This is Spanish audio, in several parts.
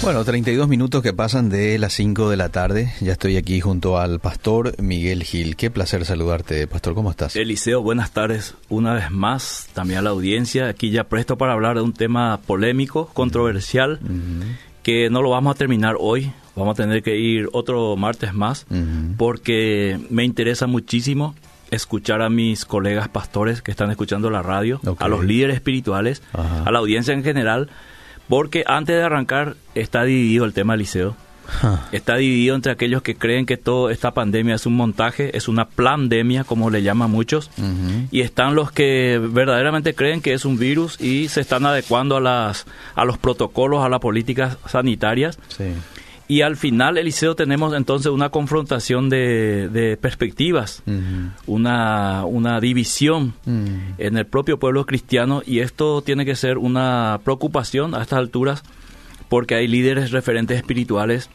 Bueno, 32 minutos que pasan de las 5 de la tarde. Ya estoy aquí junto al pastor Miguel Gil. Qué placer saludarte, pastor. ¿Cómo estás? Eliseo, buenas tardes una vez más. También a la audiencia. Aquí ya presto para hablar de un tema polémico, controversial, que no lo vamos a terminar hoy. Vamos a tener que ir otro martes más, porque me interesa muchísimo escuchar a mis colegas pastores que están escuchando la radio, a los líderes espirituales, a la audiencia en general porque antes de arrancar está dividido el tema liceo. Está dividido entre aquellos que creen que toda esta pandemia es un montaje, es una pandemia, como le llaman muchos, y están los que verdaderamente creen que es un virus y se están adecuando a, las, a los protocolos, a las políticas sanitarias. Sí. Y al final, Eliseo, tenemos entonces una confrontación de, perspectivas, una, una división en el propio pueblo cristiano y esto tiene que ser una preocupación a estas alturas porque hay líderes referentes espirituales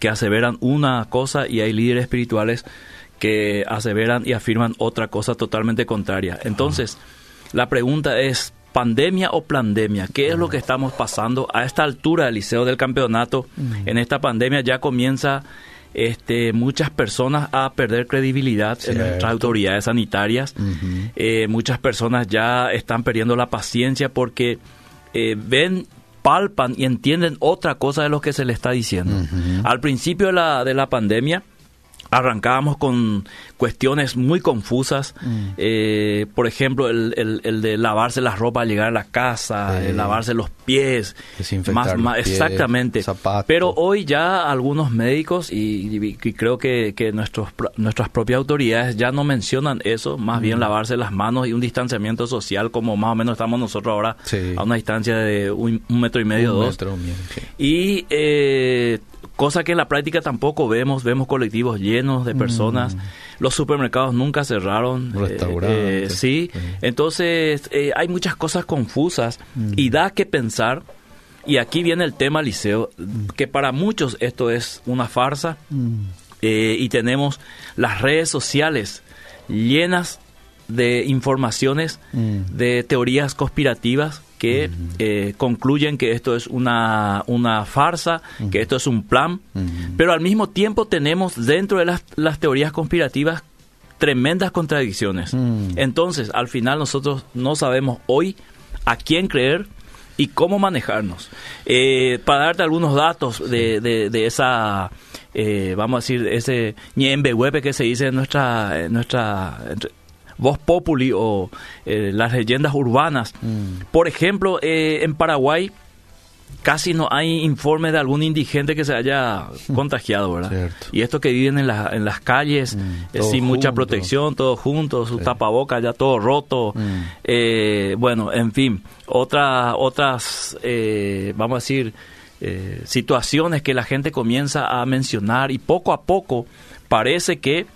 que aseveran una cosa y hay líderes espirituales que aseveran y afirman otra cosa totalmente contraria. Entonces, la pregunta es, pandemia o pandemia, ¿qué es lo que estamos pasando a esta altura del liceo del campeonato? En esta pandemia ya comienza este, muchas personas a perder credibilidad en nuestras autoridades sanitarias. Eh, muchas personas ya están perdiendo la paciencia porque eh, ven palpan y entienden otra cosa de lo que se le está diciendo. Al principio de la, de la pandemia, arrancábamos con cuestiones muy confusas, mm. eh, por ejemplo, el, el, de lavarse las ropas al llegar a la casa, lavarse los pies, más, más exactamente. Pero hoy ya algunos médicos y, creo que, que, nuestros, nuestras propias autoridades ya no mencionan eso, más bien mm. lavarse las manos y un distanciamiento social como más o menos estamos nosotros ahora a una distancia de un, metro y medio, dos. Y eh, cosa que en la práctica tampoco vemos, vemos colectivos llenos de personas, mm. los supermercados nunca cerraron, eh, restaurantes, eh, sí. entonces eh, hay muchas cosas confusas mm. y da que pensar, y aquí viene el tema liceo, mm. que para muchos esto es una farsa, y tenemos las redes sociales llenas de informaciones, de teorías conspirativas, que eh, concluyen que esto es una, una farsa, que esto es un plan, pero al mismo tiempo tenemos dentro de las, las teorías conspirativas tremendas contradicciones. Entonces, al final nosotros no sabemos hoy a quién creer y cómo manejarnos. Eh, para darte algunos datos de, de, esa, eh, vamos a decir, ese ñembe que se dice en nuestra, en nuestra voz populi o eh, las leyendas urbanas. Mm. Por ejemplo, eh, en Paraguay casi no hay informe de algún indigente que se haya contagiado, ¿verdad? Y esto que viven en, en las calles, mm, eh, sin mucha protección, todos juntos, su tapabocas ya todo roto. Mm. bueno, en fin, otra, otras, vamos a decir, situaciones que la gente comienza a mencionar y poco a poco parece que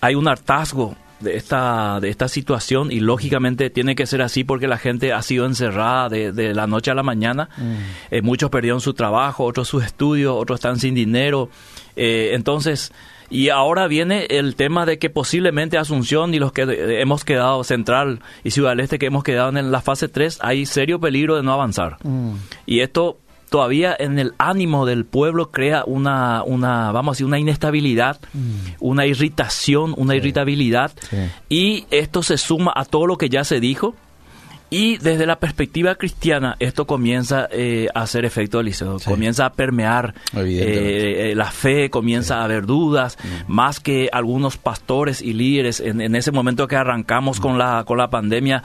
hay un hartazgo de esta, de esta situación y lógicamente tiene que ser así porque la gente ha sido encerrada de, la noche a la mañana. Mm. Eh, muchos perdieron su trabajo, otros sus estudios, otros están sin dinero. Eh, entonces, y ahora viene el tema de que posiblemente Asunción y los que hemos quedado, Central y Ciudad del Este, que hemos quedado en la fase 3, hay serio peligro de no avanzar. Mm. Y esto todavía en el ánimo del pueblo crea una, una vamos a decir, una inestabilidad, mm. una irritación, una irritabilidad. Y esto se suma a todo lo que ya se dijo. Y desde la perspectiva cristiana, esto comienza eh, a hacer efecto Eliseo, comienza a permear eh, eh, la fe, comienza a haber dudas, mm. más que algunos pastores y líderes en, en, ese momento que arrancamos con, la, con la pandemia,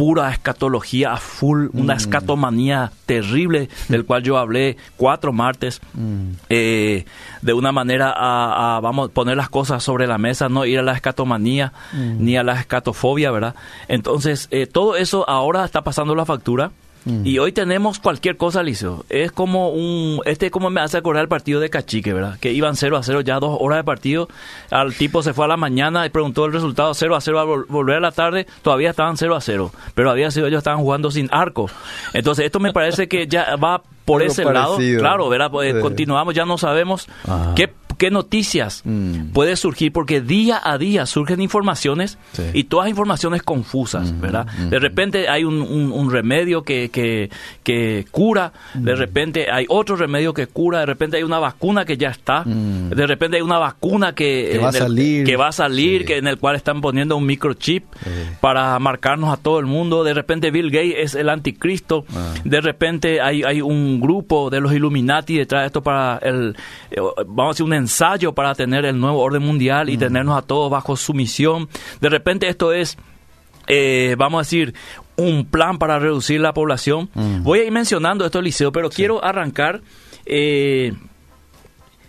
pura escatología a full, una mm. escatomanía terrible del cual yo hablé cuatro martes, mm. eh, de una manera a, vamos, poner las cosas sobre la mesa, no ir a la escatomanía mm. ni a la escatofobia, ¿verdad? Entonces, eh, todo eso ahora está pasando la factura Mm. Y hoy tenemos cualquier cosa, Liceo. Es como un. Este como me hace acordar el partido de Cachique, ¿verdad? Que iban 0 a 0 ya dos horas de partido. Al tipo se fue a la mañana y preguntó el resultado 0 a 0. Al volver a la tarde todavía estaban 0 a 0. Pero había sido ellos estaban jugando sin arco. Entonces, esto me parece que ya va por ese lado. Claro, ¿verdad? Pues, continuamos, ya no sabemos qué qué noticias Mm. puede surgir, porque día a día surgen informaciones Sí. y todas informaciones confusas, ¿verdad? De repente hay un, un- un remedio que, que, que cura, de repente hay otro remedio que cura, de repente hay una vacuna que ya está, de repente hay una vacuna que, Que va a el- salir. que va a salir, Sí. que en el cual están poniendo un microchip para marcarnos a todo el mundo. De repente Bill Gates es el anticristo. Ah. De repente hay, hay un grupo de los Illuminati detrás de esto para el, eh, vamos a decir, un ensayo para tener el nuevo orden mundial Mm. y tenernos a todos bajo sumisión. De repente esto es, eh, vamos a decir, un plan para reducir la población. Mm. Voy a ir mencionando esto, Eliseo, pero quiero arrancar... eh,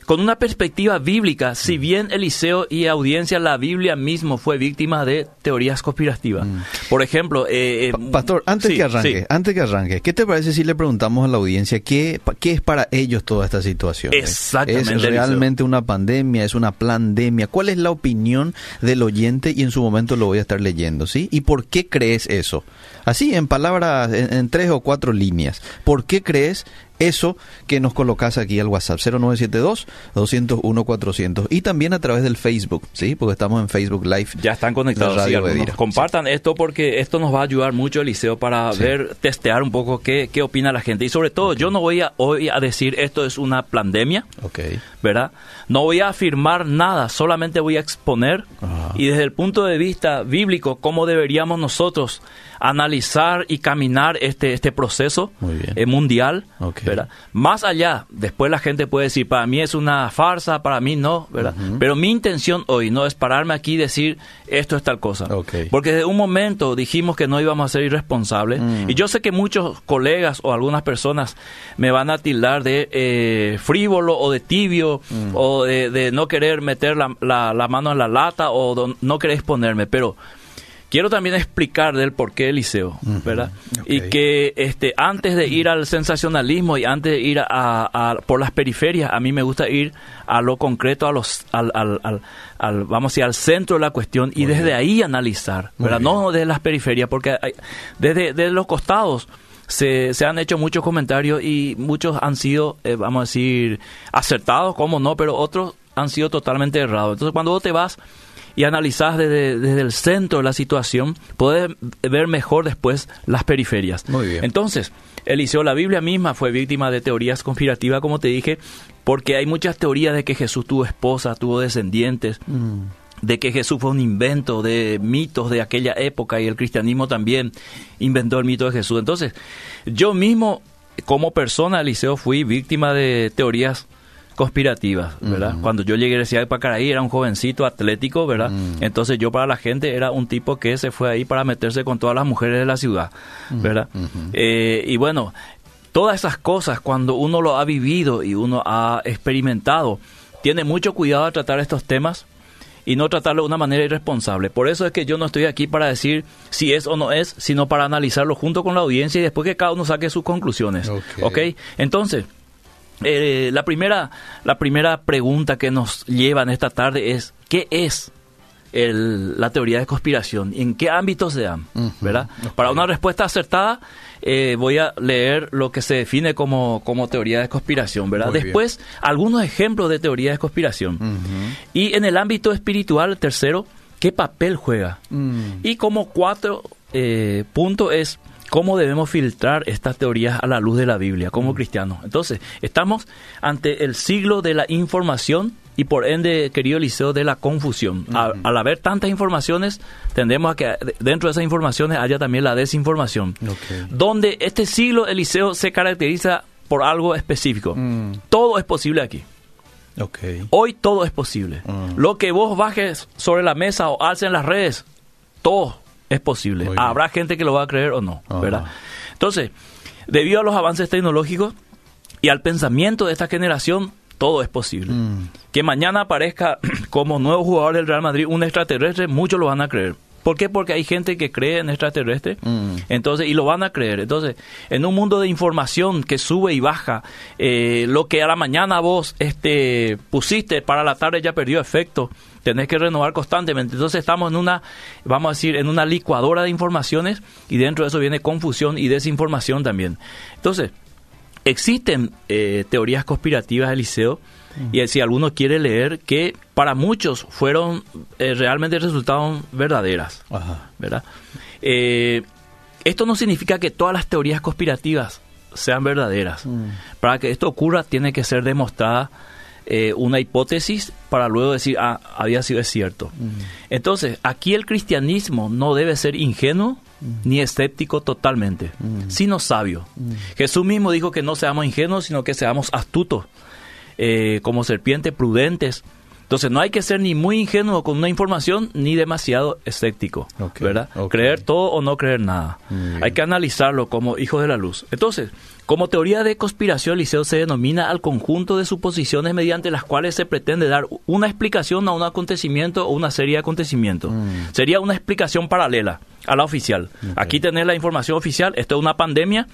con una perspectiva bíblica, si bien Eliseo y audiencia, la Biblia mismo fue víctima de teorías conspirativas. Por ejemplo, eh, eh, Pa- Pastor, antes sí, que arranque, sí. antes que arranque, ¿qué te parece si le preguntamos a la audiencia qué, qué es para ellos toda esta situación? Exactamente, ¿Es realmente una pandemia? ¿Es una pandemia? ¿Cuál es la opinión del oyente? Y en su momento lo voy a estar leyendo, ¿sí? ¿Y por qué crees eso? Así, en palabras, en, en tres o cuatro líneas. ¿Por qué crees eso que nos colocas aquí al WhatsApp 0972-201-400 y también a través del Facebook, ¿sí? Porque estamos en Facebook Live. Ya están conectados. sí. Compartan esto porque esto nos va a ayudar mucho, Eliseo, para Sí. ver, testear un poco qué, qué opina la gente. Y sobre todo, yo no voy a hoy a decir esto es una pandemia, Ok. ¿verdad? No voy a afirmar nada, solamente voy a exponer Ajá. y desde el punto de vista bíblico cómo deberíamos nosotros analizar y caminar este este proceso eh, mundial. ¿verdad? Más allá, después la gente puede decir, para mí es una farsa, para mí no, ¿verdad? Pero mi intención hoy no es pararme aquí y decir esto es tal cosa. Ok. Porque desde un momento dijimos que no íbamos a ser irresponsables. Mm. Y yo sé que muchos colegas o algunas personas me van a tildar de eh, frívolo o de tibio Mm. o de, de no querer meter la, la- la mano en la lata o no querer exponerme. Pero quiero también explicar del por qué Eliseo, ¿verdad? Ok. Y que este antes de ir al sensacionalismo y antes de ir a, a- por las periferias, a mí me gusta ir a lo concreto, a los, al, al- al- al- vamos a decir, al centro de la cuestión y desde bien. ahí analizar, ¿verdad? No desde las periferias, porque hay- desde, desde los costados se, se han hecho muchos comentarios y muchos han sido, eh, vamos a decir, acertados, como no, pero otros han sido totalmente errados. Entonces, cuando vos te vas y analizás desde, desde el centro de la situación, puedes ver mejor después las periferias. Muy bien. Entonces, Eliseo, la Biblia misma fue víctima de teorías conspirativas, como te dije, porque hay muchas teorías de que Jesús tuvo esposa, tuvo descendientes, Mm. de que Jesús fue un invento de mitos de aquella época y el cristianismo también inventó el mito de Jesús. Entonces, yo mismo, como persona, Eliseo, fui víctima de teorías conspirativas, ¿verdad? Cuando yo llegué a la ciudad de Pacaraí era un jovencito atlético, ¿verdad? Entonces yo para la gente era un tipo que se fue ahí para meterse con todas las mujeres de la ciudad, ¿verdad? Eh, y bueno, todas esas cosas cuando uno lo ha vivido y uno ha experimentado, tiene mucho cuidado al tratar estos temas y no tratarlo de una manera irresponsable. Por eso es que yo no estoy aquí para decir si es o no es, sino para analizarlo junto con la audiencia y después que cada uno saque sus conclusiones. Ok. ¿Ok? Entonces, eh, la, primera, la primera pregunta que nos lleva en esta tarde es, ¿qué es el- la teoría de conspiración? ¿En qué ámbitos se dan? ¿verdad? Para una respuesta acertada, eh, voy a leer lo que se define como, como teoría de conspiración. ¿verdad? Muy bien. Después, algunos ejemplos de teoría de conspiración. Y en el ámbito espiritual, tercero, ¿qué papel juega? Mm. Y como cuatro eh, punto es cómo debemos filtrar estas teorías a la luz de la Biblia Mm. como cristianos. Entonces, estamos ante el siglo de la información y por ende, querido Eliseo, de la confusión. A- al haber tantas informaciones, tendemos a que dentro de esas informaciones haya también la desinformación. Donde este siglo, Eliseo, se caracteriza por algo específico. Mm. Todo es posible aquí. Hoy todo es posible. Mm. Lo que vos bajes sobre la mesa o alces en las redes, todo es posible. Habrá gente que lo va a creer o no, Ajá. ¿verdad? Entonces, debido a los avances tecnológicos y al pensamiento de esta generación, todo es posible. Mm. Que mañana aparezca como nuevo jugador del Real Madrid un extraterrestre, muchos lo van a creer. ¿Por qué? Porque hay gente que cree en extraterrestre. Mm. Entonces, y lo van a creer. Entonces, en un mundo de información que sube y baja, eh, lo que a la mañana vos este, pusiste, para la tarde ya perdió efecto. Tenés que renovar constantemente. Entonces estamos en una, vamos a decir, en una licuadora de informaciones y dentro de eso viene confusión y desinformación también. Entonces, existen eh, teorías conspirativas del liceo y si alguno quiere leer que para muchos fueron eh, realmente resultaron verdaderas, ¿verdad? Eh, esto no significa que todas las teorías conspirativas sean verdaderas. Mm. Para que esto ocurra tiene que ser demostrada eh, una hipótesis para luego decir, ah, había sido cierto. Mm. Entonces, aquí el cristianismo no debe ser ingenuo mm. ni escéptico totalmente, sino sabio. Jesús mismo dijo que no seamos ingenuos, sino que seamos astutos, eh, como serpientes prudentes entonces no hay que ser ni muy ingenuo con una información ni demasiado escéptico, ¿verdad? Creer todo o no creer nada. Hay que analizarlo como hijos de la luz. Entonces, como teoría de conspiración, Liceo se denomina al conjunto de suposiciones mediante las cuales se pretende dar una explicación a un acontecimiento o una serie de acontecimientos. Mm. Sería una explicación paralela a la oficial. Aquí tenés la información oficial, esto es una pandemia,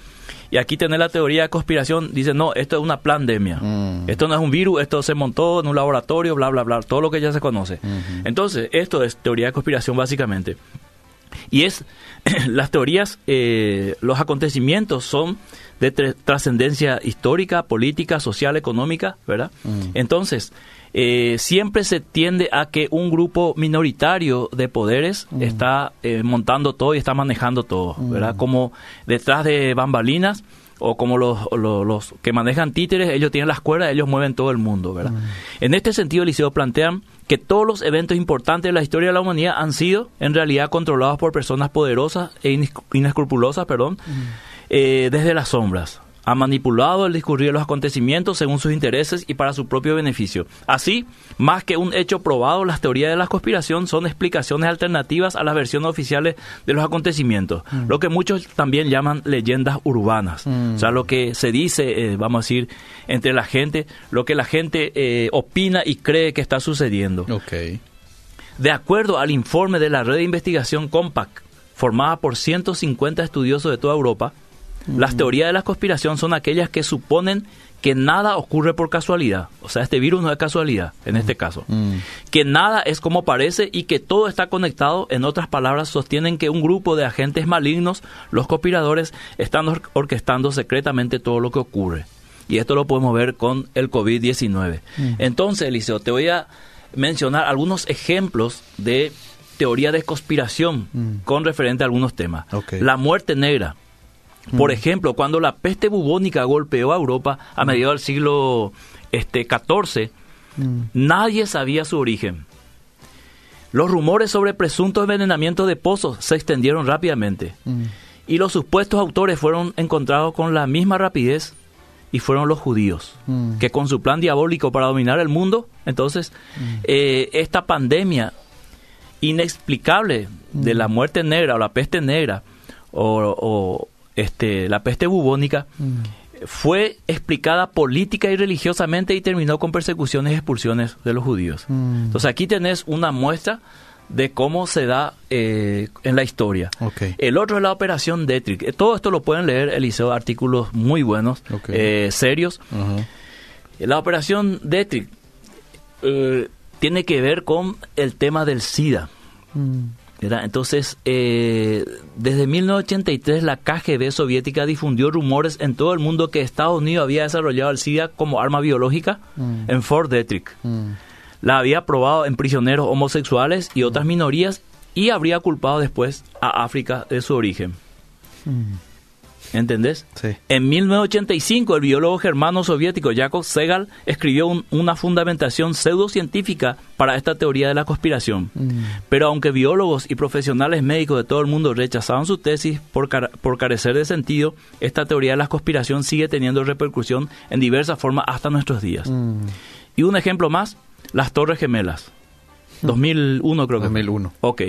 y aquí tenés la teoría de conspiración, dice, no, esto es una pandemia. Mm. Esto no es un virus, esto se montó en un laboratorio, bla, bla, bla, todo lo que ya se conoce. Entonces, esto es teoría de conspiración básicamente. Y es, las teorías, eh, los acontecimientos son de trascendencia histórica, política, social, económica, ¿verdad? Mm. Entonces, eh, siempre se tiende a que un grupo minoritario de poderes mm. está eh, montando todo y está manejando todo, mm. ¿verdad? Como detrás de bambalinas o como los, los, que manejan títeres, ellos tienen las cuerdas, ellos mueven todo el mundo, ¿verdad? Mm. En este sentido, Liceo plantean que todos los eventos importantes de la historia de la humanidad han sido en realidad controlados por personas poderosas e inescrupulosas, perdón, eh, desde las sombras ha manipulado el discurrir de los acontecimientos según sus intereses y para su propio beneficio. Así, más que un hecho probado, las teorías de la conspiración son explicaciones alternativas a las versiones oficiales de los acontecimientos, mm. lo que muchos también llaman leyendas urbanas. Mm. O sea, lo que se dice, eh, vamos a decir, entre la gente, lo que la gente eh, opina y cree que está sucediendo. De acuerdo al informe de la red de investigación COMPAC, formada por 150 estudiosos de toda Europa, las teorías de la conspiración son aquellas que suponen que nada ocurre por casualidad. O sea, este virus no es casualidad, en este caso. Mm. Que nada es como parece y que todo está conectado. En otras palabras, sostienen que un grupo de agentes malignos, los conspiradores, están orquestando secretamente todo lo que ocurre. Y esto lo podemos ver con el COVID-19. Mm. Entonces, Eliseo, te voy a mencionar algunos ejemplos de teoría de conspiración mm. con referente a algunos temas. La muerte negra. Por mm. ejemplo, cuando la peste bubónica golpeó a Europa a mm. mediados del siglo este, XIV, mm. nadie sabía su origen. Los rumores sobre presunto envenenamiento de pozos se extendieron rápidamente y los supuestos autores fueron encontrados con la misma rapidez y fueron los judíos, que con su plan diabólico para dominar el mundo, entonces eh, esta pandemia inexplicable de la muerte negra o la peste negra o, este, la peste bubónica, mm. fue explicada política y religiosamente y terminó con persecuciones y expulsiones de los judíos. Mm. Entonces aquí tenés una muestra de cómo se da eh, en la historia. El otro es la operación Detrick. Eh, todo esto lo pueden leer, Eliseo, artículos muy buenos, eh, serios. La operación Detrick tiene que ver con el tema del SIDA. Mm. Entonces, eh, desde 1983 la KGB soviética difundió rumores en todo el mundo que Estados Unidos había desarrollado el SIDA como arma biológica mm. en Fort Detrick. Mm. La había probado en prisioneros homosexuales y otras minorías y habría culpado después a África de su origen. Mm. ¿Entendés? Sí. En 1985, el biólogo germano soviético Jakob Segal escribió una fundamentación pseudocientífica para esta teoría de la conspiración. Mm. Pero aunque biólogos y profesionales médicos de todo el mundo rechazaban su tesis por, por carecer de sentido, esta teoría de la conspiración sigue teniendo repercusión en diversas formas hasta nuestros días. Mm. Y un ejemplo más, las Torres Gemelas. 2001 creo que. 2001. Ok.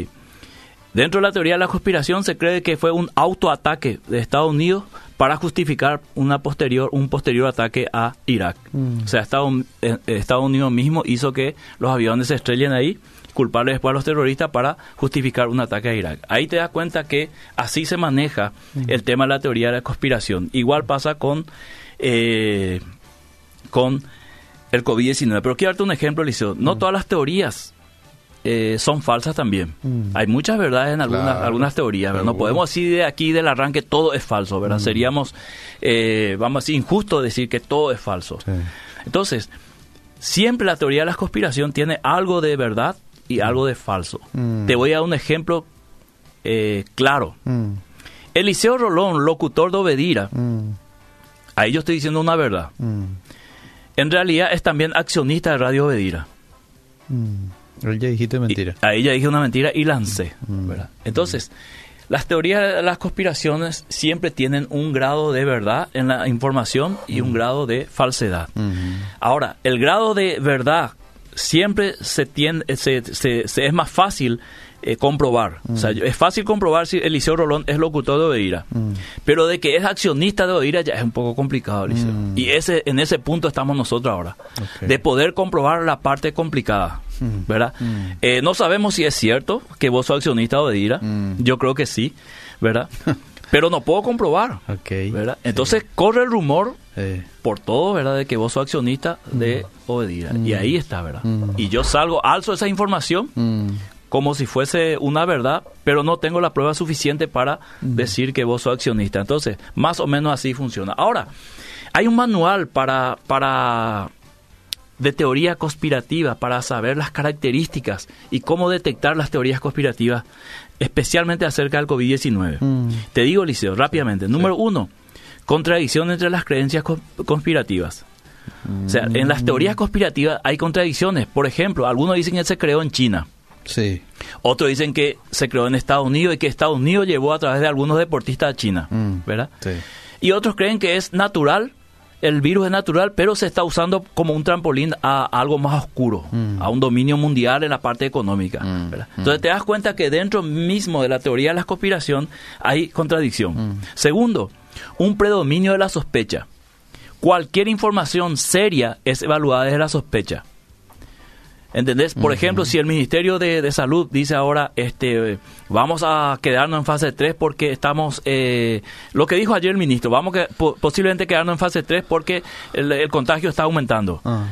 Dentro de la teoría de la conspiración se cree que fue un autoataque de Estados Unidos para justificar una posterior, un posterior ataque a Irak. Mm. O sea, eh, Estados, Unidos mismo hizo que los aviones se estrellen ahí, culparle después a los terroristas para justificar un ataque a Irak. Ahí te das cuenta que así se maneja mm. el tema de la teoría de la conspiración. Igual pasa con, eh, con el COVID-19. Pero quiero darte un ejemplo, Liceo. No mm. todas las teorías eh, son falsas también. Mm. Hay muchas verdades en algunas, Claro, algunas teorías. ¿verdad? No podemos decir de aquí del arranque todo es falso, Mm. ¿verdad? Seríamos, eh, vamos a decir, injusto decir que todo es falso. Sí. Entonces, siempre la teoría de la conspiración tiene algo de verdad y algo de falso. Mm. Te voy a dar un ejemplo eh, claro. Mm, Eliseo Rolón, locutor de Obedira, mm, ahí yo estoy diciendo una verdad. mm, En realidad es también accionista de Radio Obedira. Mm. Él ya dijiste mentira. Y ahí ya dije una mentira y lancé. Mm. ¿verdad? Entonces, las teorías de las conspiraciones siempre tienen un grado de verdad en la información y un grado de falsedad. Mm, Ahora, el grado de verdad siempre se tiende, se, se- se- es más fácil eh, comprobar. O sea, es fácil comprobar si Eliseo Rolón es locutor de Odeira. mm, Pero de que es accionista de Odeira ya es un poco complicado, Eliseo. Mm. Y ese, en ese punto estamos nosotros ahora. De poder comprobar la parte complicada. Mm. ¿Verdad? Mm. Eh, no sabemos si es cierto que vos sos accionista de Odeira. Mm. Yo creo que sí. ¿Verdad? Pero no puedo comprobar. Ok. ¿verdad? Entonces corre el rumor por todo, ¿verdad? De que vos sos accionista de Obedira. Y ahí está, ¿verdad? Mm. Y yo salgo, alzo esa información mm, como si fuese una verdad, pero no tengo la prueba suficiente para decir que vos sos accionista. Entonces, más o menos así funciona. Ahora, hay un manual para, para de teoría conspirativa para saber las características y cómo detectar las teorías conspirativas, especialmente acerca del COVID-19. Mm. Te digo, Liceo, rápidamente. Número uno, contradicción entre las creencias cons- conspirativas. O sea, en las teorías conspirativas hay contradicciones. Por ejemplo, algunos dicen que se creó en China. Sí. Otros dicen que se creó en Estados Unidos y que Estados Unidos llevó a través de algunos deportistas a China. Mm. ¿Verdad? Sí. Y otros creen que es natural, el virus es natural, pero se está usando como un trampolín a, algo más oscuro, Mm. a un dominio mundial en la parte económica. Mm. ¿verdad? Entonces te das cuenta que dentro mismo de la teoría de la conspiración hay contradicción. Segundo, un predominio de la sospecha. Cualquier información seria es evaluada desde la sospecha. ¿Entendés? Por ejemplo, si el Ministerio de, de Salud dice ahora, este, vamos a quedarnos en fase 3 porque estamos, eh, lo que dijo ayer el ministro, vamos que po- posiblemente quedarnos en fase 3 porque el, el contagio está aumentando. Ah.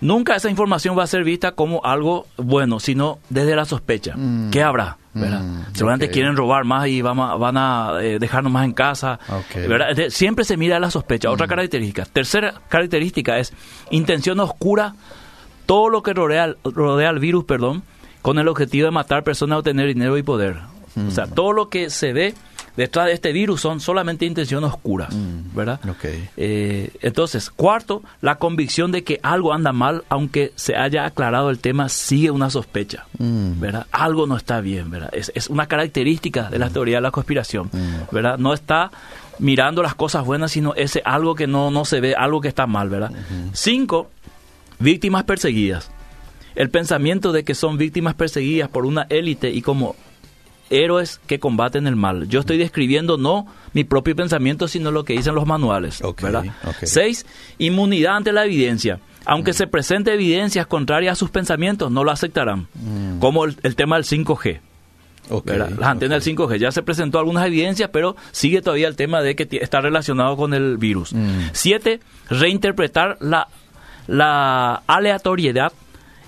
Nunca esa información va a ser vista como algo bueno, sino desde la sospecha. Mm. ¿Qué habrá? ¿verdad? Mm, Seguramente quieren robar más y vamos a- van a eh, dejarnos más en casa. ¿verdad? Siempre se mira la sospecha. Otra característica. Tercera característica es intención oscura. Todo lo que rodea, rodea al virus, perdón, con el objetivo de matar personas, obtener dinero y poder. O sea, todo lo que se ve detrás de este virus son solamente intenciones oscuras, Mm. ¿verdad? Ok. Eh, entonces, cuarto, la convicción de que algo anda mal, aunque se haya aclarado el tema, sigue una sospecha, Mm. ¿verdad? Algo no está bien, ¿verdad? Es, es una característica de la teoría de la conspiración, Mm. ¿verdad? No está mirando las cosas buenas, sino ese algo que no, no se ve, algo que está mal, ¿verdad? Cinco, víctimas perseguidas. El pensamiento de que son víctimas perseguidas por una élite y como héroes que combaten el mal. Yo estoy describiendo no mi propio pensamiento, sino lo que dicen los manuales. ¿verdad? Seis, inmunidad ante la evidencia. Aunque se presente evidencias contrarias a sus pensamientos, no lo aceptarán. Mm. Como el, el tema del 5G. Ok, ¿verdad? Las antenas del 5G. Ya se presentó algunas evidencias, pero sigue todavía el tema de que está relacionado con el virus. Mm. Siete, reinterpretar la, la aleatoriedad,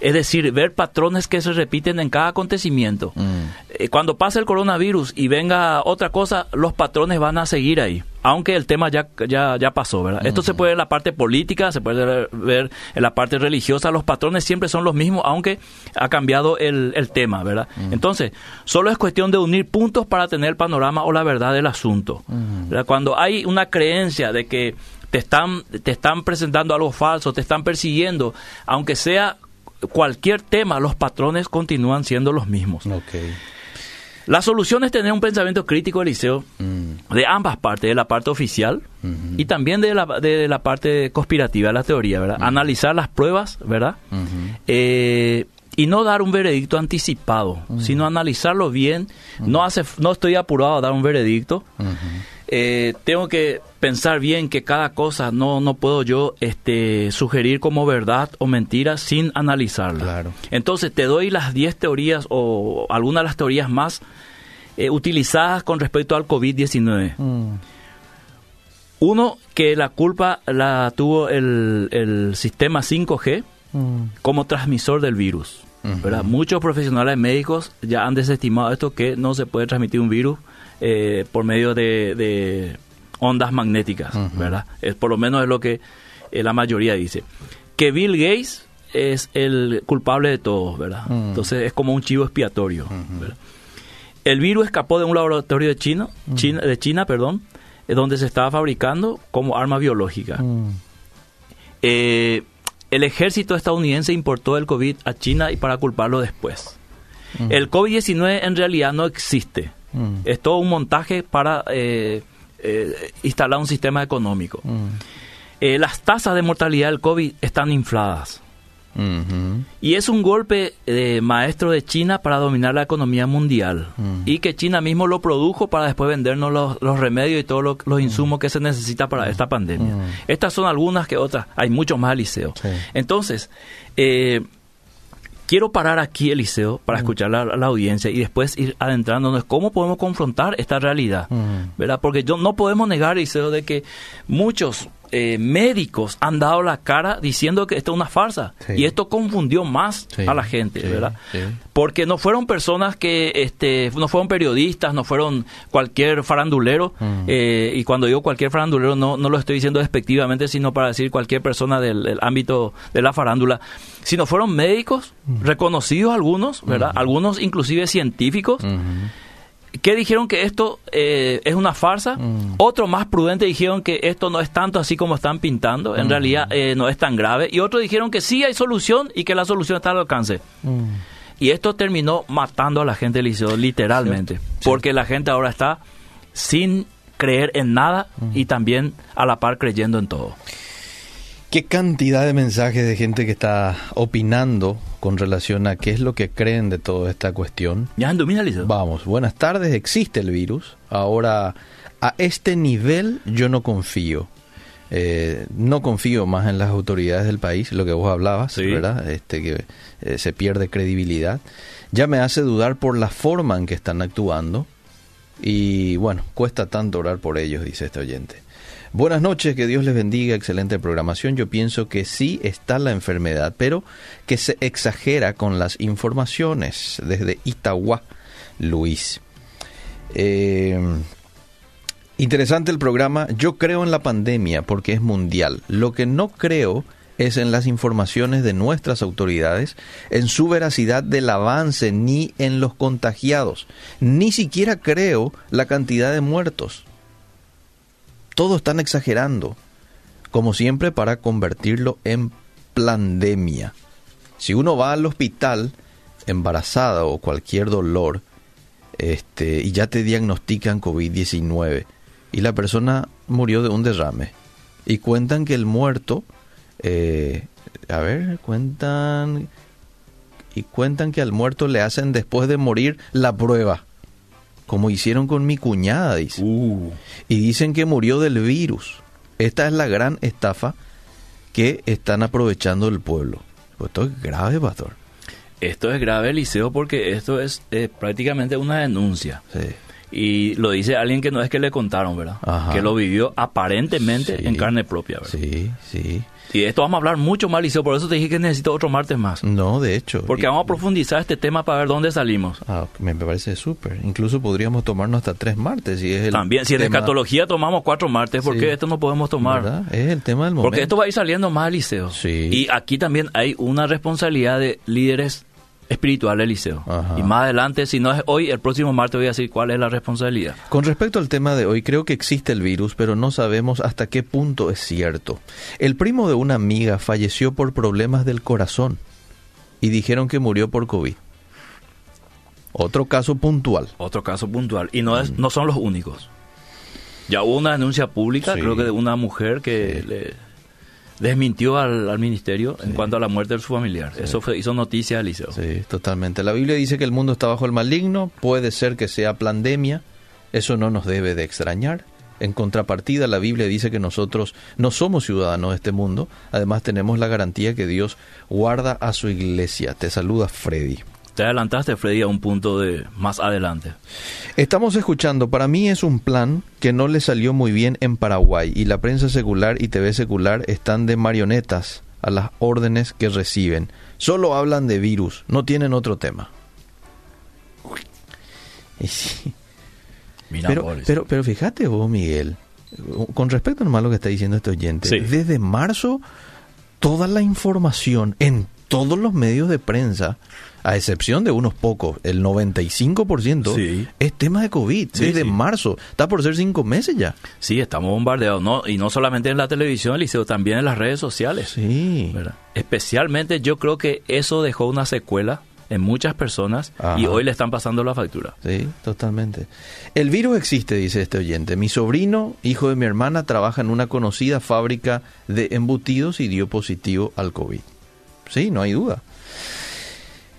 es decir, ver patrones que se repiten en cada acontecimiento. Mm. Eh, Cuando pase el coronavirus y venga otra cosa, los patrones van a seguir ahí. Aunque el tema ya, ya, ya pasó, ¿verdad? Esto se puede ver en la parte política, se puede ver en la parte religiosa. Los patrones siempre son los mismos, aunque ha cambiado el, el tema, ¿verdad? Entonces, solo es cuestión de unir puntos para tener el panorama o la verdad del asunto. Cuando hay una creencia de que te están, te están presentando algo falso, te están persiguiendo, aunque sea cualquier tema, los patrones continúan siendo los mismos. La solución es tener un pensamiento crítico, Eliseo, Mm. de ambas partes, de la parte oficial y también de la, de la parte conspirativa de la teoría, ¿verdad? Analizar las pruebas, ¿verdad? Eh, y no dar un veredicto anticipado, sino analizarlo bien. No hace, no estoy apurado a dar un veredicto. Eh, tengo que pensar bien que cada cosa no, no puedo yo este, sugerir como verdad o mentira sin analizarla. Claro. Entonces te doy las 10 teorías o algunas de las teorías más eh, utilizadas con respecto al COVID-19. Mm. Uno, que la culpa la tuvo el, el sistema 5G Mm. como transmisor del virus. Muchos profesionales médicos ya han desestimado esto que no se puede transmitir un virus eh, por medio de, ondas magnéticas, ¿verdad? Es, por lo menos es lo que eh, la mayoría dice. Que Bill Gates es el culpable de todo, ¿verdad? Entonces es como un chivo expiatorio, El virus escapó de un laboratorio de China, China de China, perdón, eh, donde se estaba fabricando como arma biológica. Eh, el ejército estadounidense importó el COVID a China y para culparlo después. El COVID-19 en realidad no existe. Es todo un montaje para eh, instalar un sistema económico. las tasas de mortalidad del COVID están infladas. Y es un golpe eh, maestro de China para dominar la economía mundial. Y que China mismo lo produjo para después vendernos los, remedios y todos los insumos que se necesita para esta pandemia. Estas son algunas que otras. Hay muchos más, Eliseo. Entonces, eh, quiero parar aquí, Eliseo, para escuchar a la, audiencia y después ir adentrándonos cómo podemos confrontar esta realidad. ¿Verdad? Porque yo, no podemos negar, Eliseo, de que muchos eh, médicos han dado la cara diciendo que esto es una farsa. Y esto confundió más a la gente, ¿verdad? Porque no fueron personas que, este, no fueron periodistas, no fueron cualquier farandulero. Mm. Eh, y cuando digo cualquier farandulero, no, no lo estoy diciendo despectivamente, sino para decir cualquier persona del, ámbito de la farándula. Sino fueron médicos, mm. reconocidos algunos, ¿verdad? Mm. Algunos inclusive científicos. Que dijeron que esto eh, es una farsa. Mm. Otros más prudentes dijeron que esto no es tanto así como están pintando. En mm. realidad eh, no es tan grave. Y otros dijeron que sí hay solución y que la solución está al alcance. Mm. Y esto terminó matando a la gente del liceo, literalmente. Porque la gente ahora está sin creer en nada y también a la par creyendo en todo. Qué cantidad de mensajes de gente que está opinando con relación a qué es lo que creen de toda esta cuestión. Ya Vamos, buenas tardes, existe el virus. Ahora, a este nivel yo no confío. Eh, no confío más en las autoridades del país, lo que vos hablabas, ¿verdad? Este, que eh, se pierde credibilidad. Ya me hace dudar por la forma en que están actuando. Y bueno, cuesta tanto orar por ellos, dice este oyente. Buenas noches, que Dios les bendiga, excelente programación. Yo pienso que sí está la enfermedad, pero que se exagera con las informaciones. Desde Itagua, Luis. Eh, interesante el programa. Yo creo en la pandemia porque es mundial. Lo que no creo es en las informaciones de nuestras autoridades, en su veracidad del avance, ni en los contagiados. Ni siquiera creo la cantidad de muertos todos están exagerando, como siempre para convertirlo en pandemia. Si uno va al hospital embarazada o cualquier dolor, este, y ya te diagnostican COVID-19 y la persona murió de un derrame y cuentan que el muerto, eh, a ver, cuentan y cuentan que al muerto le hacen después de morir la prueba como hicieron con mi cuñada, dice. Uh. Y dicen que murió del virus. Esta es la gran estafa que están aprovechando el pueblo. Pues esto es grave, pastor. Esto es grave, Eliseo, porque esto es prácticamente una denuncia. Sí. Y lo dice alguien que no es que le contaron, ¿verdad? Que lo vivió aparentemente en carne propia, ¿verdad? Sí, sí. Y esto vamos a hablar mucho más, Liceo, por eso te dije que necesito otro martes más. No, de hecho. Porque vamos a profundizar este tema para ver dónde salimos. Ah, me parece súper. Incluso podríamos tomarnos hasta tres martes. Si es el También, si en escatología tomamos cuatro martes, ¿por qué esto no podemos tomar? ¿verdad? Es el tema del momento. Porque esto va a ir saliendo más, Liceo. Sí. Y aquí también hay una responsabilidad de líderes espiritual Eliseo. Y más adelante, si no es hoy, el próximo martes voy a decir cuál es la responsabilidad. Con respecto al tema de hoy, creo que existe el virus, pero no sabemos hasta qué punto es cierto. El primo de una amiga falleció por problemas del corazón y dijeron que murió por COVID. Otro caso puntual. Otro caso puntual. Y no, es, no son los únicos. Ya hubo una denuncia pública, creo que de una mujer que le desmintió al, ministerio en cuanto a la muerte de su familiar. Eso hizo noticia, Eliseo. Sí, totalmente. La Biblia dice que el mundo está bajo el maligno, puede ser que sea pandemia, eso no nos debe de extrañar. En contrapartida, la Biblia dice que nosotros no somos ciudadanos de este mundo, además tenemos la garantía que Dios guarda a su iglesia. Te saluda Freddy. Te adelantaste, Freddy, a un punto de más adelante. Estamos escuchando, para mí es un plan que no le salió muy bien en Paraguay y la prensa secular y TV secular están de marionetas a las órdenes que reciben. Solo hablan de virus, no tienen otro tema. Y sí. Mira, Pero, pero, pero fíjate vos, Miguel, con respecto nomás a lo que está diciendo este oyente, Sí. desde marzo toda la información en todos los medios de prensa, a excepción de unos pocos, el 95%, Sí. es tema de COVID. Sí, desde sí. marzo, está por ser cinco meses ya. Sí, estamos bombardeados, ¿no? Y no solamente en la televisión, Liceo, también en las redes sociales. Sí. ¿verdad? Especialmente yo creo que eso dejó una secuela en muchas personas y hoy le están pasando la factura. Sí, totalmente. El virus existe, dice este oyente. Mi sobrino, hijo de mi hermana, trabaja en una conocida fábrica de embutidos y dio positivo al COVID. Sí, no hay duda.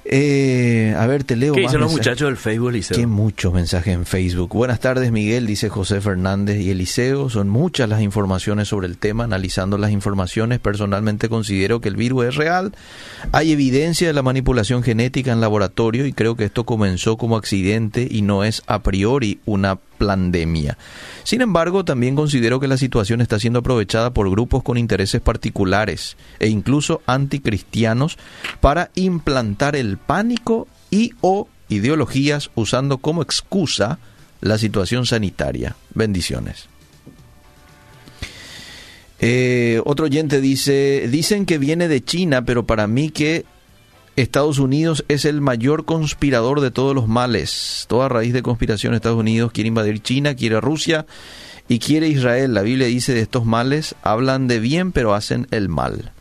Eh, a ver, te leo ¿Qué más dicen los mensajes. muchachos del Facebook? Qué muchos mensajes en Facebook. Buenas tardes, Miguel, dice José Fernández y Eliseo. Son muchas las informaciones sobre el tema. Analizando las informaciones, personalmente considero que el virus es real. Hay evidencia de la manipulación genética en laboratorio y creo que esto comenzó como accidente y no es a priori una pandemia. Sin embargo, también considero que la situación está siendo aprovechada por grupos con intereses particulares e incluso anticristianos para implantar el pánico y o ideologías usando como excusa la situación sanitaria. Bendiciones. Eh, otro oyente dice, dicen que viene de China, pero para mí que Estados Unidos es el mayor conspirador de todos los males. Toda raíz de conspiración Estados Unidos quiere invadir China, quiere Rusia y quiere Israel. La Biblia dice de estos males, hablan de bien pero hacen el mal.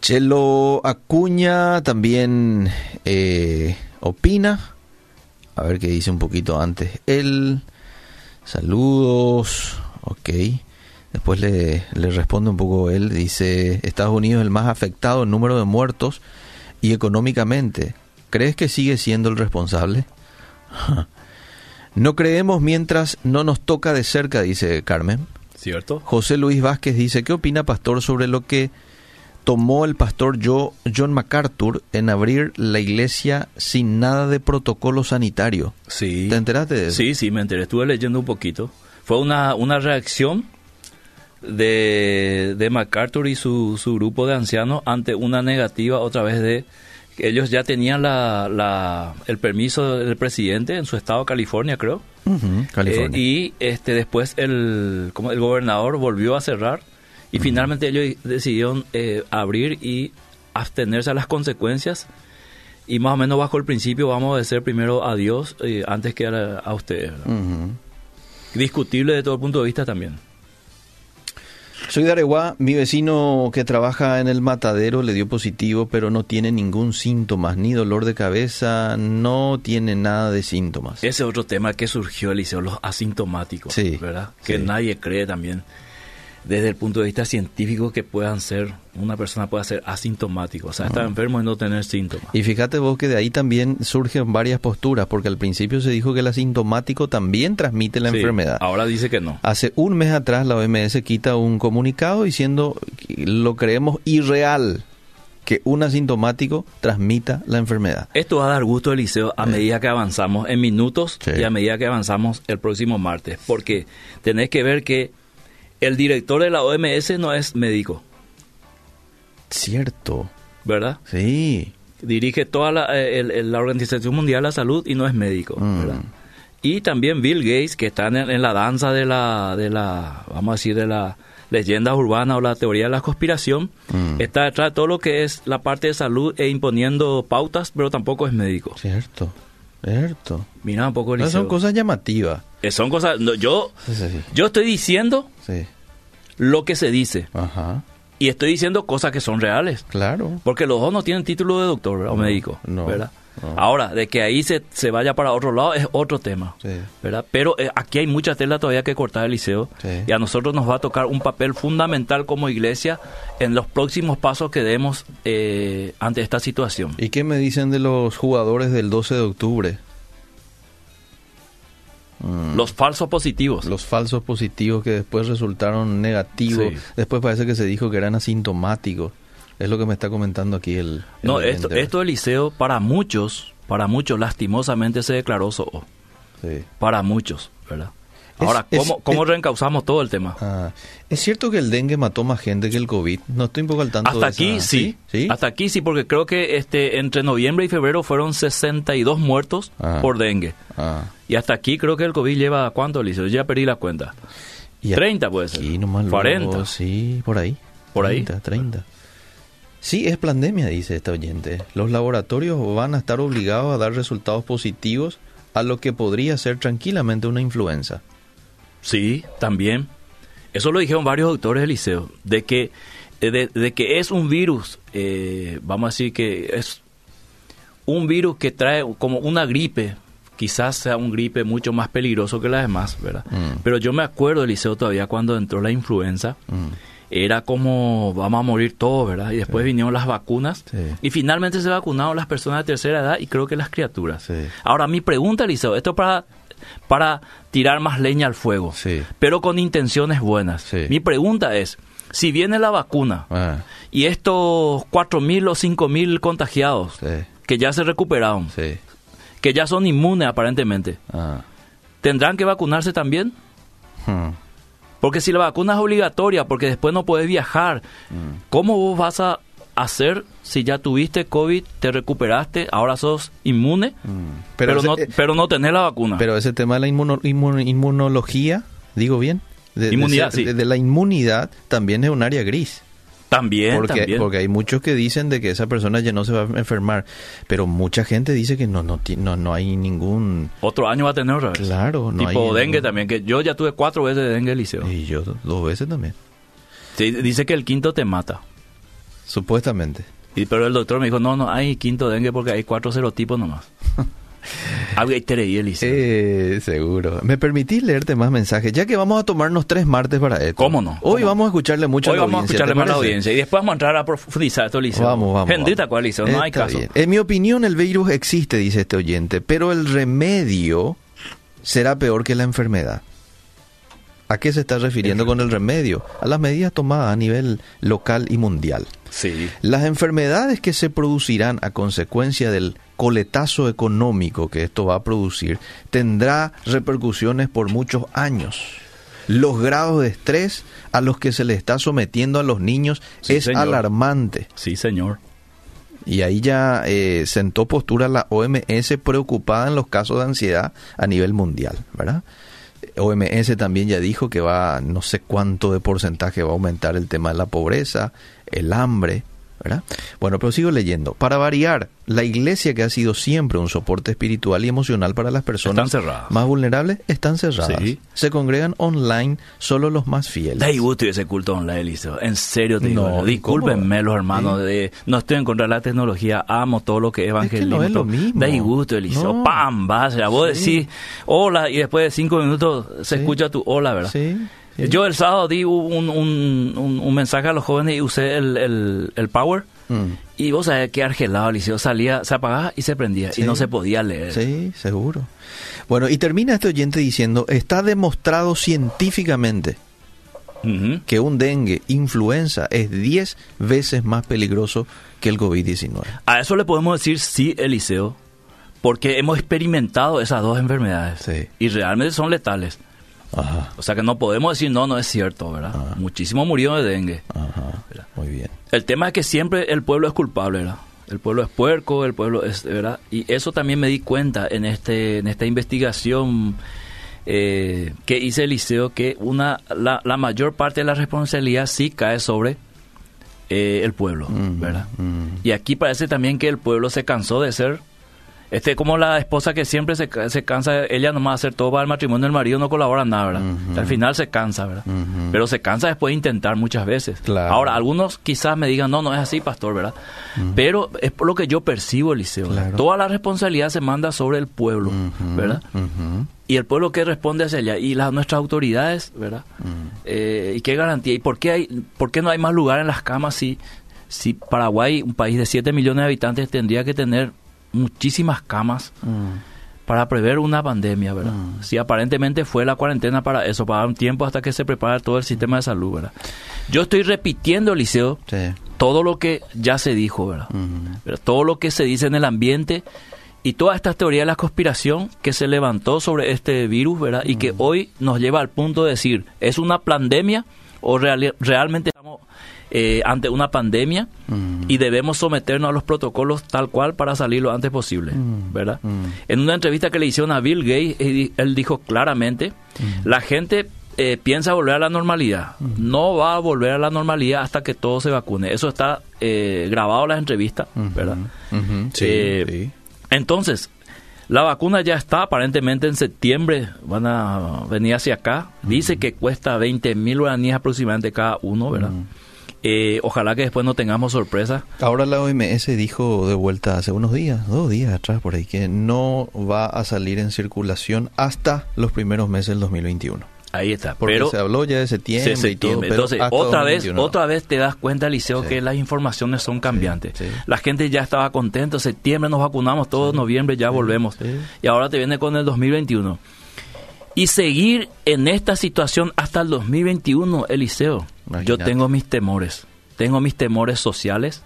Chelo Acuña también eh, opina. A ver qué dice un poquito antes. Él. Saludos. Ok. Después le, le responde un poco él. Dice, Estados Unidos es el más afectado en número de muertos y económicamente. ¿Crees que sigue siendo el responsable? No creemos mientras no nos toca de cerca, dice Carmen. ¿Cierto? José Luis Vázquez dice, ¿qué opina Pastor sobre lo que tomó el pastor Jo- John MacArthur en abrir la iglesia sin nada de protocolo sanitario? Sí. ¿Te enteraste de eso? Sí, sí, me enteré. Estuve leyendo un poquito. Fue una, una reacción de, de MacArthur y su, su grupo de ancianos ante una negativa otra vez de que ellos ya tenían la, la, el permiso del presidente en su estado, California, creo. California. Eh, y este después el, como el gobernador volvió a cerrar y finalmente ellos decidieron eh, abrir y abstenerse a las consecuencias y más o menos bajo el principio vamos a decir primero a Dios eh, antes que a, a ustedes. Discutible de todo el punto de vista también. Soy de Areguá, mi vecino que trabaja en el matadero le dio positivo, pero no tiene ningún síntoma, ni dolor de cabeza, no tiene nada de síntomas. Ese es otro tema que surgió, Eliseo, los asintomáticos, Sí, ¿verdad? Que sí. nadie cree también, desde el punto de vista científico, que puedan ser, una persona pueda ser asintomático, o sea, estar enfermo y no tener síntomas. Y fíjate vos que de ahí también surgen varias posturas, porque al principio se dijo que el asintomático también transmite la Sí, enfermedad. Ahora dice que no. Hace un mes atrás la OMS quita un comunicado diciendo que lo creemos irreal que un asintomático transmita la enfermedad. Esto va a dar gusto, Eliseo, a medida que avanzamos en minutos Sí. y a medida que avanzamos el próximo martes. Porque tenés que ver que el director de la OMS no es médico, Cierto. ¿verdad? Sí. Dirige toda la, eh, el- el- la Organización Mundial de la Salud y no es médico, Mm. ¿verdad? Y también Bill Gates, que está en, en la danza de la, de la, vamos a decir, de la leyenda urbana o la teoría de la conspiración, Mm. está detrás de todo lo que es la parte de salud e imponiendo pautas, pero tampoco es médico. Cierto. Cierto. Mira un poco, Eliseo. son cosas llamativas. Eh, Son cosas. no, yo, Sí, yo estoy diciendo sí. lo que se dice. Ajá. Y estoy diciendo cosas que son reales. Claro. Porque los dos no tienen título de doctor o médico. no, ¿verdad? no. Ahora, de que ahí se, se vaya para otro lado es otro tema. Sí. ¿verdad? Pero eh, aquí hay mucha tela todavía que cortar el liceo. Y a nosotros nos va a tocar un papel fundamental como iglesia en los próximos pasos que demos eh, ante esta situación. ¿Y qué me dicen de los jugadores del 12 de octubre? Mm. Los falsos positivos. Los falsos positivos que después resultaron negativos. Sí. Después parece que se dijo que eran asintomáticos. Es lo que me está comentando aquí el... el no, esto, esto del liceo para muchos, para muchos lastimosamente se declaró SOO. Sí. Para muchos, ¿verdad? Ahora, ¿cómo, es- cómo es- reencauzamos todo el tema? Ah, ¿Es cierto que el dengue mató más gente que el COVID? No estoy un poco al tanto Hasta de aquí esa- sí. ¿Sí? Hasta aquí sí, porque creo que este entre noviembre y febrero fueron 62 muertos Ah. por dengue. Ah, Y hasta aquí creo que el COVID lleva, ¿cuánto, Liceo? Ya perdí la cuenta. y 30 puede ser. Nomás luego, 40. sí, por ahí. Por ahí. 30, 30. Sí, es pandemia, dice esta oyente. Los laboratorios van a estar obligados a dar resultados positivos a lo que podría ser tranquilamente una influenza. Sí, también. Eso lo dijeron varios doctores del liceo, de que, eh, de, de que es un virus, eh, vamos a decir que es un virus que trae como una gripe, quizás sea un gripe mucho más peligroso que las demás, ¿verdad? Mm. Pero yo me acuerdo del liceo todavía cuando entró la influenza, Mm. era como vamos a morir todos, ¿verdad? Y después vinieron las vacunas Sí. y finalmente se vacunaron las personas de tercera edad y creo que las criaturas. Sí. Ahora mi pregunta, Liceo, esto para para tirar más leña al fuego, Sí. pero con intenciones buenas. Sí. Mi pregunta es, si viene la vacuna Ah, y estos 4.000 o 5.000 contagiados sí, que ya se recuperaron, que ya son inmunes aparentemente, Ah. ¿tendrán que vacunarse también? Hmm. Porque si la vacuna es obligatoria, porque después no puedes viajar, Mm. ¿cómo vos vas a hacer si ya tuviste COVID, te recuperaste, ahora sos inmune, Mm. pero, ese- no, eh, pero no tenés la vacuna? Pero ese tema de la inmuno- inmun- inmunología, digo bien, de, Inmunidad, sí. de- de la inmunidad también es un área gris. también, Porque, también. porque hay muchos que dicen de que esa persona ya no se va a enfermar, pero mucha gente dice que no no no, no hay ningún Otro año va a tener otra vez. claro, no tipo hay dengue ningún- también, que yo ya tuve cuatro veces de dengue, Liceo. Y yo do- dos veces también, Sí, dice que el quinto te mata. Supuestamente. Y, pero el doctor me dijo, no, no hay quinto dengue porque hay cuatro serotipos nomás. Eh, seguro. ¿Me permitís leerte más mensajes? Ya que vamos a tomarnos tres martes para esto. ¿Cómo no? Hoy ¿Cómo vamos a escucharle mucho Hoy a la vamos a escucharle ¿te más a la audiencia y después vamos a entrar a profundizar esto, Liceo. Vamos, vamos. Bendita vamos. cual, Liceo, no hay caso. bien. En mi opinión, el virus existe, dice este oyente, pero el remedio será peor que la enfermedad. ¿A qué se está refiriendo con el remedio? A las medidas tomadas a nivel local y mundial. Sí. Las enfermedades que se producirán a consecuencia del coletazo económico que esto va a producir tendrá repercusiones por muchos años. Los grados de estrés a los que se le está sometiendo a los niños Sí, es señor. alarmante. Sí, señor. Y ahí ya eh, sentó postura la OMS preocupada en los casos de ansiedad a nivel mundial, ¿verdad? OMS también ya dijo que va, no sé cuánto de porcentaje va a aumentar el tema de la pobreza, el hambre, ¿verdad? Bueno, pero sigo leyendo. Para variar, la iglesia que ha sido siempre un soporte espiritual y emocional para las personas más vulnerables, están cerradas. Sí. Se congregan online solo los más fieles. Da gusto ese culto online, Liceo. En serio te digo. No, Discúlpenme, los hermanos. Sí. De, no estoy en contra de la tecnología. Amo todo lo que es evangelismo. no es lo mismo. Da gusto, Eliseo. No. ¡Pam! Vaya. Vos Sí. decís hola y después de cinco minutos se escucha tu hola, ¿verdad? Sí. Yo el sábado di un, un, un- un mensaje a los jóvenes y usé el, el, el Power. Mm. Y vos sabés que argelado, Liceo. Salía, se apagaba y se prendía. Sí. Y no se podía leer. Sí, seguro. Bueno, y termina este oyente diciendo, está demostrado científicamente que un dengue, influenza, es 10 veces más peligroso que el COVID-19. A eso le podemos decir sí, Eliseo, porque hemos experimentado esas dos enfermedades Sí. y realmente son letales. Ajá, O sea que no podemos decir no, no es cierto, ¿verdad? Ah. Muchísimo murió de dengue. ajá, muy bien. El tema es que siempre el pueblo es culpable, ¿verdad? El pueblo es puerco, el pueblo es, ¿verdad? Y eso también me di cuenta en este en esta investigación eh, que hice Eliseo, que una la, la mayor parte de la responsabilidad sí cae sobre eh, el pueblo, Mm, ¿verdad? mm. Y aquí parece también que el pueblo se cansó de ser este como la esposa que siempre se, se cansa, ella nomás hacer todo para el matrimonio, el marido no colabora nada, ¿verdad? Al final se cansa, ¿verdad? Pero se cansa después de intentar muchas veces. Claro. Ahora, algunos quizás me digan, no, no es así, pastor, ¿verdad? Pero es por lo que yo percibo, Eliseo. Claro. Toda la responsabilidad se manda sobre el pueblo, ¿verdad? Y el pueblo que responde hacia allá. Y las nuestras autoridades, ¿verdad? Eh, ¿Y qué garantía? ¿Y por qué, hay, por qué no hay más lugar en las camas si, si Paraguay, un país de 7 millones de habitantes, tendría que tener muchísimas camas Mm. para prever una pandemia, ¿verdad? Mm. Si aparentemente fue la cuarentena para eso, para dar un tiempo hasta que se prepare todo el sistema de salud, ¿verdad? Yo estoy repitiendo, Sí. todo lo que ya se dijo, ¿verdad? ¿verdad? Todo lo que se dice en el ambiente y toda esta teoría de la conspiración que se levantó sobre este virus, ¿verdad? Y que hoy nos lleva al punto de decir, ¿es una pandemia o realmente estamos eh, ante una pandemia y debemos someternos a los protocolos tal cual para salir lo antes posible, ¿verdad? En una entrevista que le hicieron a Bill Gates, él dijo claramente, la gente eh, piensa volver a la normalidad. No va a volver a la normalidad hasta que todo se vacune. Eso está eh, grabado en las entrevistas, ¿verdad? sí. Entonces, la vacuna ya está, aparentemente en septiembre van a venir hacia acá. Dice que cuesta 20 mil guaraníes aproximadamente cada uno, ¿verdad? Eh, ojalá que después no tengamos sorpresa. Ahora la OMS dijo de vuelta hace unos días, dos días atrás por ahí, que no va a salir en circulación hasta los primeros meses del 2021. Ahí está. Porque pero se habló ya de septiembre, y todo. Entonces, otra vez, otra vez te das cuenta, Liceo, que las informaciones son cambiantes. La gente ya estaba contenta, septiembre nos vacunamos, todo noviembre ya volvemos. Y ahora te viene con el 2021. Y seguir en esta situación hasta el 2021, Eliseo, yo tengo mis temores. Tengo mis temores sociales,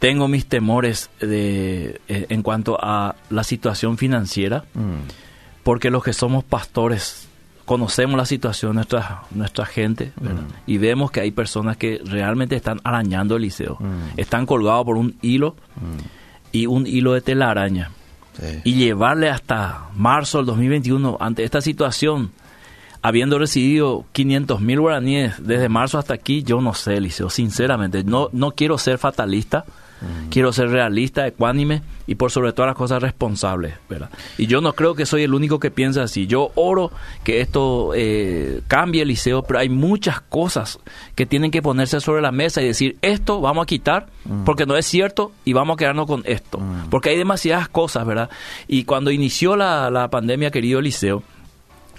tengo mis temores de, eh, en cuanto a la situación financiera, mm. porque los que somos pastores conocemos la situación de nuestra, nuestra gente mm. y vemos que hay personas que realmente están arañando el liceo. Mm. Están colgados por un hilo mm. y un hilo de telaraña. Y llevarle hasta marzo del 2021 ante esta situación, habiendo recibido 500 mil guaraníes desde marzo hasta aquí, yo no sé, Liceo, sinceramente. No, no quiero ser fatalista, Quiero ser realista, ecuánime y por sobre todas las cosas responsable, ¿verdad? Y yo no creo que soy el único que piensa así. Yo oro que esto eh, cambie el liceo, pero hay muchas cosas que tienen que ponerse sobre la mesa y decir, esto vamos a quitar porque no es cierto y vamos a quedarnos con esto. Porque hay demasiadas cosas, ¿verdad? Y cuando inició la, la pandemia, querido liceo,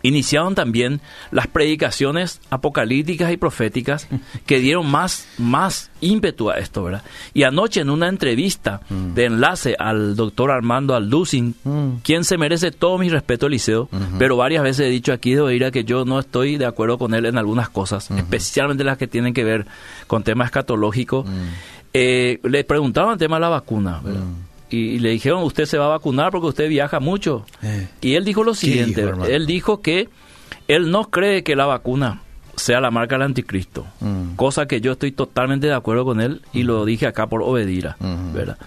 iniciaron también las predicaciones apocalípticas y proféticas que dieron más, más ímpetu a esto, ¿verdad? Y anoche en una entrevista mm. de enlace al doctor Armando Alducin, mm. quien se merece todo mi respeto, Liceo, pero varias veces he dicho aquí de oír que yo no estoy de acuerdo con él en algunas cosas, especialmente las que tienen que ver con temas escatológicos. Mm. Eh, le preguntaban el tema de la vacuna, ¿verdad? Y, le dijeron, usted se va a vacunar porque usted viaja mucho. Eh. Y él dijo lo siguiente, él dijo que él no cree que la vacuna sea la marca del anticristo, mm. cosa que yo estoy totalmente de acuerdo con él y lo dije acá por Obedira, ¿verdad?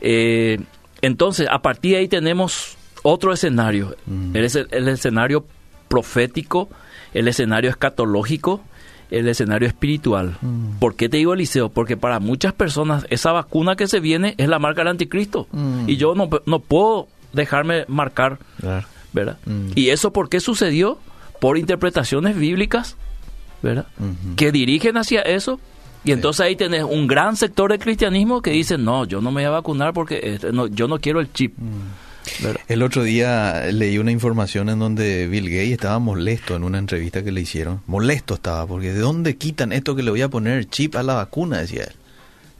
Eh, entonces, a partir de ahí tenemos otro escenario, el, el escenario profético, el escenario escatológico, el escenario espiritual. Mm. ¿Por qué te digo Eliseo? Porque para muchas personas esa vacuna que se viene es la marca del anticristo. Mm. Y yo no, no, puedo dejarme marcar. ¿Verdad? Mm. ¿Y eso por qué sucedió? Por interpretaciones bíblicas, ¿verdad? Que dirigen hacia eso. Y entonces ahí tenés un gran sector del cristianismo que dice, no, yo no me voy a vacunar porque este, no, yo no quiero el chip. El otro día leí una información en donde Bill Gates estaba molesto en una entrevista que le hicieron. Molesto estaba, porque ¿de dónde quitan esto que le voy a poner chip a la vacuna? Decía él.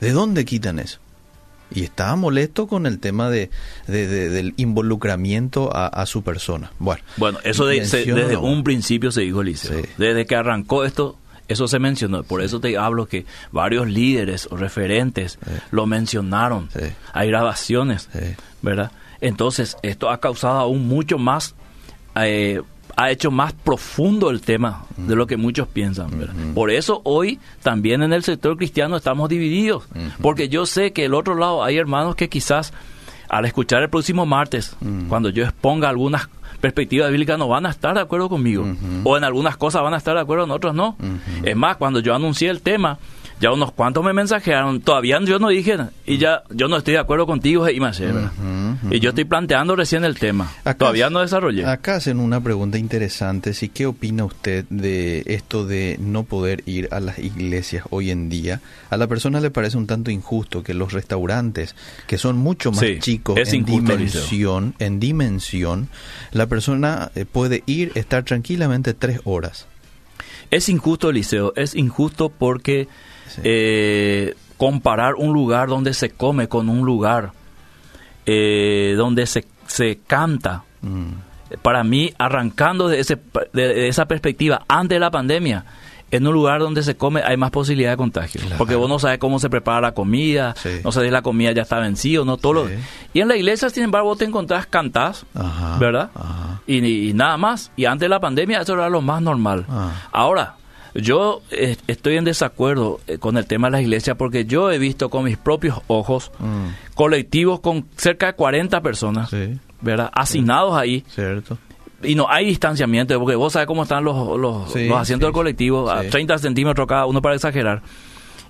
¿De dónde quitan eso? Y estaba molesto con el tema de, del involucramiento a, su persona. Bueno, bueno eso desde un principio se dijo, Liceo. Desde que arrancó esto, eso se mencionó. Por eso te hablo que varios líderes o referentes lo mencionaron. Hay grabaciones, ¿verdad? Entonces, esto ha causado aún mucho más, eh, ha hecho más profundo el tema de lo que muchos piensan. Por eso hoy también en el sector cristiano estamos divididos, porque yo sé que el otro lado hay hermanos que quizás al escuchar el próximo martes, cuando yo exponga algunas perspectivas bíblicas no van a estar de acuerdo conmigo. O en algunas cosas van a estar de acuerdo, en otras no. Es más, cuando yo anuncié el tema, ya unos cuantos me mensajearon, todavía yo no dije, y ya yo no estoy de acuerdo contigo, y más Y yo estoy planteando recién el tema. todavía no desarrollé. Acá hacen una pregunta interesante, ¿sí? ¿qué opina usted de esto de no poder ir a las iglesias hoy en día? A la persona le parece un tanto injusto que los restaurantes, que son mucho más chicos en dimensión, en dimensión, la persona eh, puede ir, estar tranquilamente tres horas. Es injusto, Eliseo, es injusto porque eh, comparar un lugar donde se come con un lugar eh, donde se, se canta. Mm. Para mí, arrancando de, ese, de esa perspectiva, antes de la pandemia, en un lugar donde se come hay más posibilidad de contagio. Claro. Porque vos no sabes cómo se prepara la comida, Sí. no sabes si la comida ya está vencida no. Todo lo-. Y en la iglesia, sin embargo, vos te encontrás cantás, Ajá, ¿verdad? ajá. Y, y nada más. Y antes de la pandemia eso era lo más normal. Ah. Ahora, yo eh, estoy en desacuerdo eh, con el tema de las iglesias porque yo he visto con mis propios ojos Mm, colectivos con cerca de 40 personas, sí, ¿verdad? Asignados ahí cierto. y no hay distanciamiento, porque vos sabes cómo están los, los, Sí, los asientos sí, del colectivo, a sí. 30 centímetros cada uno para exagerar.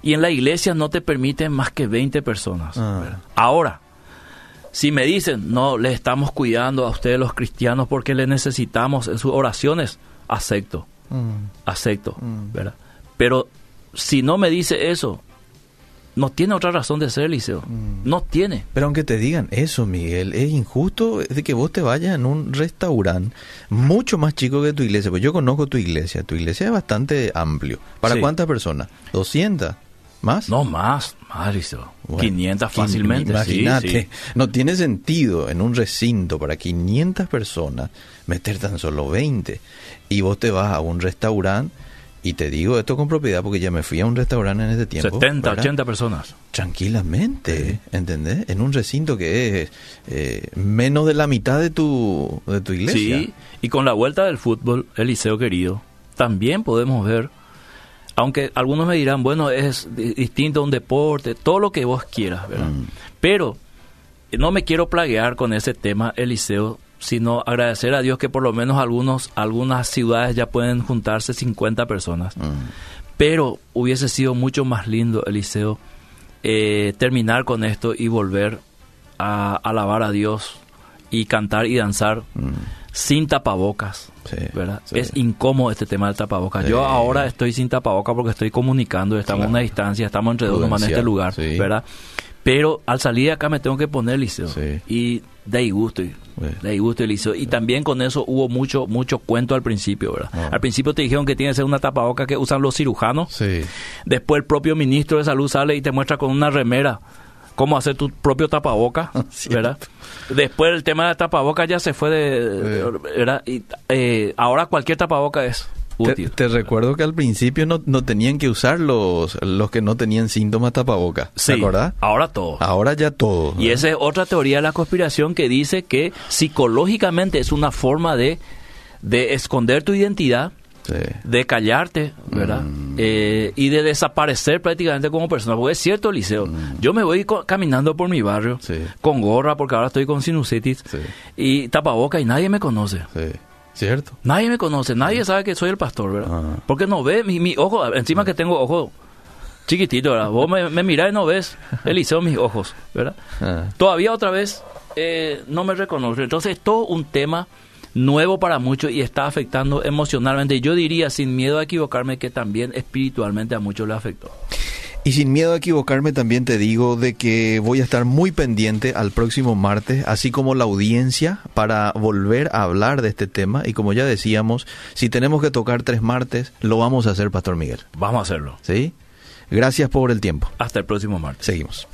Y en la iglesia no te permiten más que 20 personas. Ah. Ahora, si me dicen, no, le estamos cuidando a ustedes los cristianos porque le necesitamos en sus oraciones, acepto, Mm, acepto, Mm. ¿verdad? Pero si no me dice eso, no tiene otra razón de ser, Liceo. Mm. No tiene. Pero aunque te digan eso, Miguel, es injusto de que vos te vayas en un restaurante mucho más chico que tu iglesia. Pues yo conozco tu iglesia. Tu iglesia es bastante amplio. ¿Para Sí. cuántas personas? ¿200? ¿Más? No más, más, Liceo. Bueno, 500 quin- fácilmente. Imagínate. sí. No tiene sentido en un recinto para 500 personas meter tan solo 20. Y vos te vas a un restaurante y te digo esto con propiedad porque ya me fui a un restaurante en ese tiempo. 70, ¿verdad? 80 personas. Tranquilamente, ¿entendés? En un recinto que es eh, menos de la mitad de tu, de tu iglesia. Sí, y con la vuelta del fútbol, Eliseo querido, también podemos ver, aunque algunos me dirán, bueno, es di- distinto a un deporte, todo lo que vos quieras, ¿verdad? Mm. Pero no me quiero plaguear con ese tema, Eliseo, sino agradecer a Dios que por lo menos algunos, algunas ciudades ya pueden juntarse 50 personas. Mm, Pero hubiese sido mucho más lindo, Eliseo, eh, terminar con esto y volver a alabar a Dios y cantar y danzar mm, sin tapabocas. sí, ¿verdad? sí. Es incómodo este tema del tapabocas. Sí. Yo ahora estoy sin tapabocas porque estoy comunicando, estamos a una distancia, estamos entre dos nomás en este lugar. ¿verdad? Pero al salir de acá me tengo que poner liceo. Y de disgusto, y- Bueno. de disgusto el liceo. Y también con eso hubo mucho mucho cuento al principio, ¿verdad? Ah. Al principio te dijeron que tiene que ser una tapaboca que usan los cirujanos. Después el propio ministro de salud sale y te muestra con una remera cómo hacer tu propio tapaboca. ¿verdad? Después el tema de tapaboca ya se fue de... ¿verdad? Y, eh, ahora cualquier tapaboca es útil. te recuerdo que al principio no, no tenían que usar los, los que no tenían síntomas tapaboca. Sí, ¿Te acordás? ahora todo. Ahora ya todo. Y esa es otra teoría de la conspiración que dice que psicológicamente es una forma de, de esconder tu identidad, Sí. de callarte, ¿verdad? Mm. Eh, y de desaparecer prácticamente como persona. Porque es cierto, Liceo, yo me voy caminando por mi barrio Mm. Sí. con gorra porque ahora estoy con sinusitis Sí. y tapaboca y nadie me conoce. Sí. ¿Cierto? Nadie me conoce, nadie sabe que soy el pastor, ¿verdad? Ah. Porque no ve mi, mi ojo, encima que tengo ojo chiquitito, ¿verdad? Vos me, me mirás y no ves, Eliseo, mis ojos, ¿verdad? Ah. Todavía otra vez eh, no me reconoce. Entonces es todo un tema nuevo para muchos y está afectando emocionalmente. Yo diría, sin miedo a equivocarme, que también espiritualmente a muchos le afectó. Y sin miedo a equivocarme también te digo de que voy a estar muy pendiente al próximo martes, así como la audiencia, para volver a hablar de este tema. Y como ya decíamos, si tenemos que tocar tres martes, lo vamos a hacer, Pastor Miguel. Vamos a hacerlo. ¿Sí? Gracias por el tiempo. Hasta el próximo martes. Seguimos.